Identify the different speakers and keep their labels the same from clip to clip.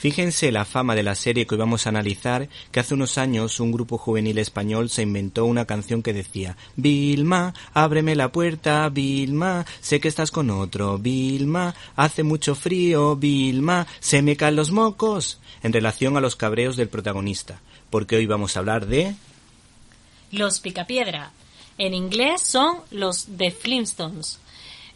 Speaker 1: Fíjense la fama de la serie que hoy vamos a analizar, que hace unos años un grupo juvenil español se inventó una canción que decía Vilma, ábreme la puerta, Vilma, sé que estás con otro, Vilma, hace mucho frío, Vilma, se me caen los mocos, en relación a los cabreos del protagonista, porque hoy vamos a hablar de...
Speaker 2: Los Picapiedra. En inglés son los The Flintstones.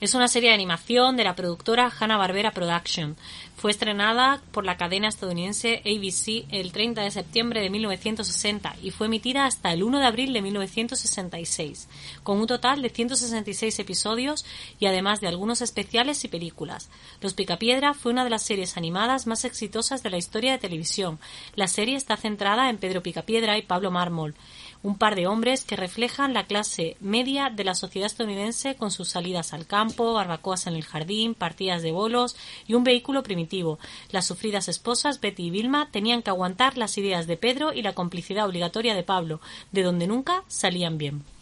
Speaker 2: Es una serie de animación de la productora Hanna-Barbera Production. Fue estrenada por la cadena estadounidense ABC el 30 de septiembre de 1960 y fue emitida hasta el 1 de abril de 1966, con un total de 166 episodios y además de algunos especiales y películas. Los Picapiedra fue una de las series animadas más exitosas de la historia de televisión. La serie está centrada en Pedro Picapiedra y Pablo Mármol un par de hombres que reflejan la clase media de la sociedad estadounidense con sus salidas al campo, barbacoas en el jardín, partidas de bolos y un vehículo primitivo. Las sufridas esposas Betty y Vilma tenían que aguantar las ideas de Pedro y la complicidad obligatoria de Pablo, de donde nunca salían bien.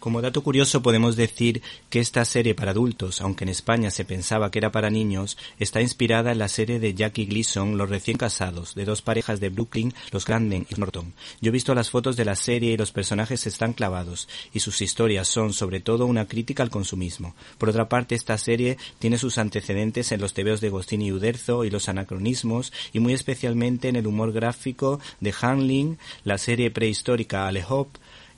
Speaker 1: Como dato curioso podemos decir que esta serie para adultos, aunque en España se pensaba que era para niños, está inspirada en la serie de Jackie Gleason, Los recién casados, de dos parejas de Brooklyn, los Granden y Norton. Yo he visto las fotos de la serie y los personajes están clavados, y sus historias son sobre todo una crítica al consumismo. Por otra parte, esta serie tiene sus antecedentes en los tebeos de Gostini y Uderzo y los anacronismos, y muy especialmente en el humor gráfico de Hanlin, la serie prehistórica Ale Hop,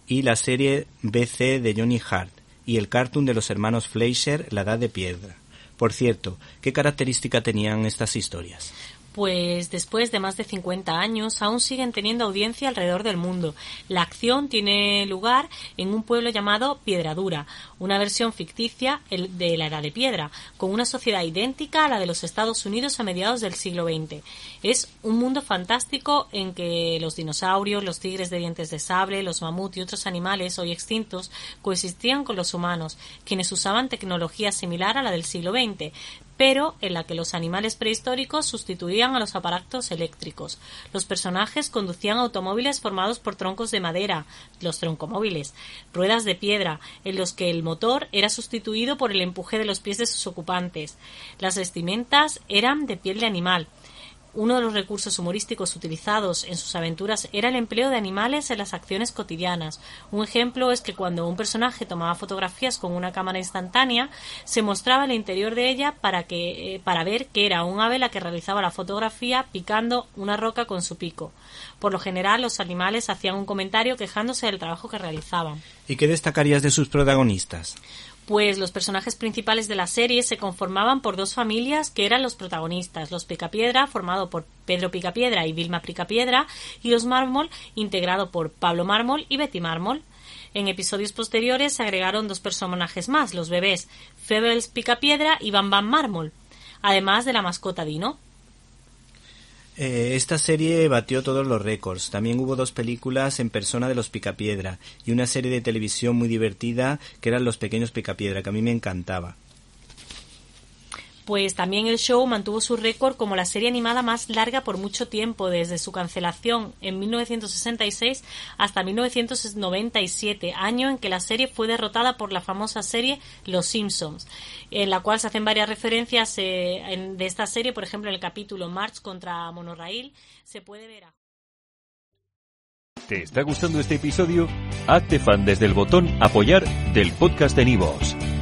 Speaker 1: y la serie BC de Johnny Hart y el cartoon de los hermanos Fleischer La Edad de Piedra. Por cierto, ¿qué característica tenían estas historias?
Speaker 2: Pues después de más de 50 años aún siguen teniendo audiencia alrededor del mundo. La acción tiene lugar en un pueblo llamado Piedradura, una versión ficticia de la Edad de Piedra, con una sociedad idéntica a la de los Estados Unidos a mediados del siglo XX. Es un mundo fantástico en que los dinosaurios, los tigres de dientes de sable, los mamut y otros animales hoy extintos coexistían con los humanos, quienes usaban tecnología similar a la del siglo XX, pero en la que los animales prehistóricos sustituían a los aparatos eléctricos. Los personajes conducían automóviles formados por troncos de madera, los troncomóviles, ruedas de piedra, en los que el motor era sustituido por el empuje de los pies de sus ocupantes. Las vestimentas eran de piel de animal, uno de los recursos humorísticos utilizados en sus aventuras era el empleo de animales en las acciones cotidianas. Un ejemplo es que cuando un personaje tomaba fotografías con una cámara instantánea, se mostraba el interior de ella para, que, eh, para ver que era un ave la que realizaba la fotografía picando una roca con su pico. Por lo general, los animales hacían un comentario quejándose del trabajo que realizaban.
Speaker 1: ¿Y qué destacarías de sus protagonistas?
Speaker 2: Pues los personajes principales de la serie se conformaban por dos familias que eran los protagonistas, los Picapiedra, formado por Pedro Picapiedra y Vilma Picapiedra, y los Mármol, integrado por Pablo Mármol y Betty Mármol. En episodios posteriores se agregaron dos personajes más, los bebés Febels Picapiedra y Bam Bam Mármol, además de la mascota Dino.
Speaker 1: Eh, esta serie batió todos los récords. También hubo dos películas en persona de los Picapiedra y una serie de televisión muy divertida que eran Los Pequeños Picapiedra, que a mí me encantaba
Speaker 2: pues también el show mantuvo su récord como la serie animada más larga por mucho tiempo, desde su cancelación en 1966 hasta 1997, año en que la serie fue derrotada por la famosa serie Los Simpsons, en la cual se hacen varias referencias eh, de esta serie, por ejemplo, en el capítulo March contra Monorail, se puede ver a...
Speaker 3: ¿Te está gustando este episodio? Hazte fan desde el botón apoyar del podcast de Nivos.